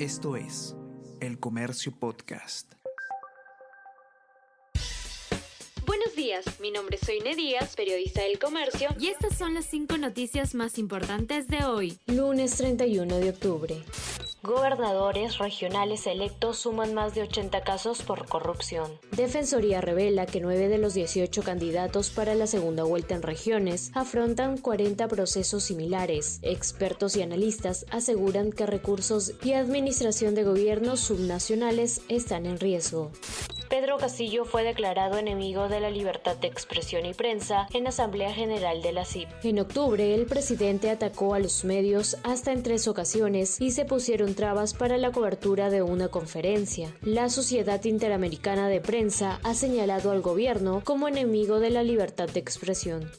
Esto es El Comercio Podcast. Buenos días, mi nombre es Soine Díaz, periodista del Comercio, y estas son las cinco noticias más importantes de hoy, lunes 31 de octubre. Gobernadores regionales electos suman más de 80 casos por corrupción. Defensoría revela que 9 de los 18 candidatos para la segunda vuelta en regiones afrontan 40 procesos similares. Expertos y analistas aseguran que recursos y administración de gobiernos subnacionales están en riesgo. Pedro Castillo fue declarado enemigo de la libertad de expresión y prensa en Asamblea General de la CIP. En octubre, el presidente atacó a los medios hasta en tres ocasiones y se pusieron trabas para la cobertura de una conferencia. La Sociedad Interamericana de Prensa ha señalado al gobierno como enemigo de la libertad de expresión.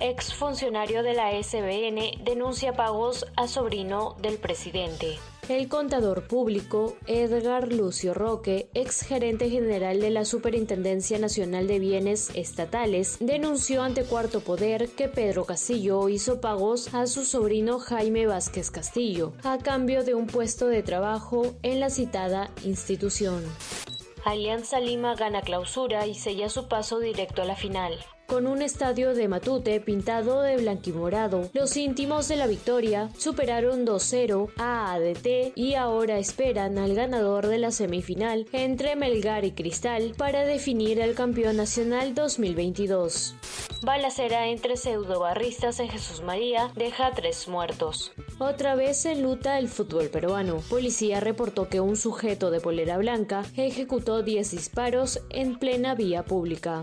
Ex funcionario de la SBN denuncia pagos a sobrino del presidente. El contador público Edgar Lucio Roque, ex gerente general de la Superintendencia Nacional de Bienes Estatales, denunció ante Cuarto Poder que Pedro Castillo hizo pagos a su sobrino Jaime Vázquez Castillo, a cambio de un puesto de trabajo en la citada institución. Alianza Lima gana clausura y sella su paso directo a la final. Con un estadio de Matute pintado de blanquimorado, los íntimos de la victoria superaron 2-0 a ADT y ahora esperan al ganador de la semifinal entre Melgar y Cristal para definir al campeón nacional 2022. Balacera entre pseudobarristas en Jesús María deja tres muertos. Otra vez se luta el fútbol peruano. Policía reportó que un sujeto de polera blanca ejecutó 10 disparos en plena vía pública.